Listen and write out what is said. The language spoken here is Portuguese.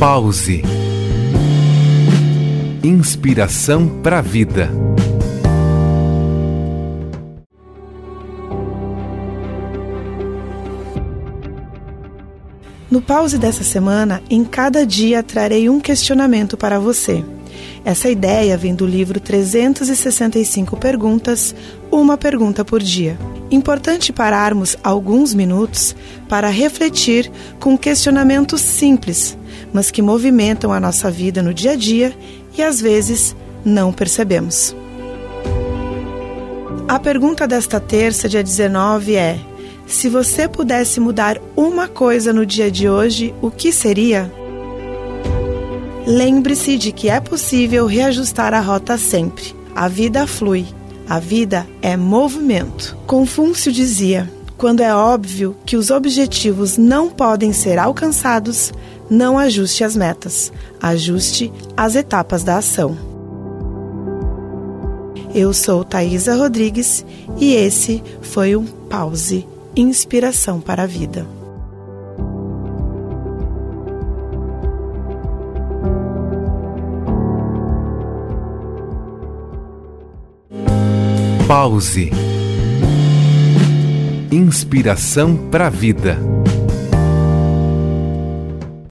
Pause. Inspiração para a vida. No pause dessa semana, em cada dia trarei um questionamento para você. Essa ideia vem do livro 365 Perguntas, uma pergunta por dia. Importante pararmos alguns minutos para refletir com questionamentos simples, mas que movimentam a nossa vida no dia a dia e às vezes não percebemos. A pergunta desta terça, dia 19, é: se você pudesse mudar uma coisa no dia de hoje, o que seria? Lembre-se de que é possível reajustar a rota sempre. A vida flui. A vida é movimento. Confúcio dizia: quando é óbvio que os objetivos não podem ser alcançados, não ajuste as metas, ajuste as etapas da ação. Eu sou Thaisa Rodrigues e esse foi um pause inspiração para a vida. Pause. Inspiração para a vida.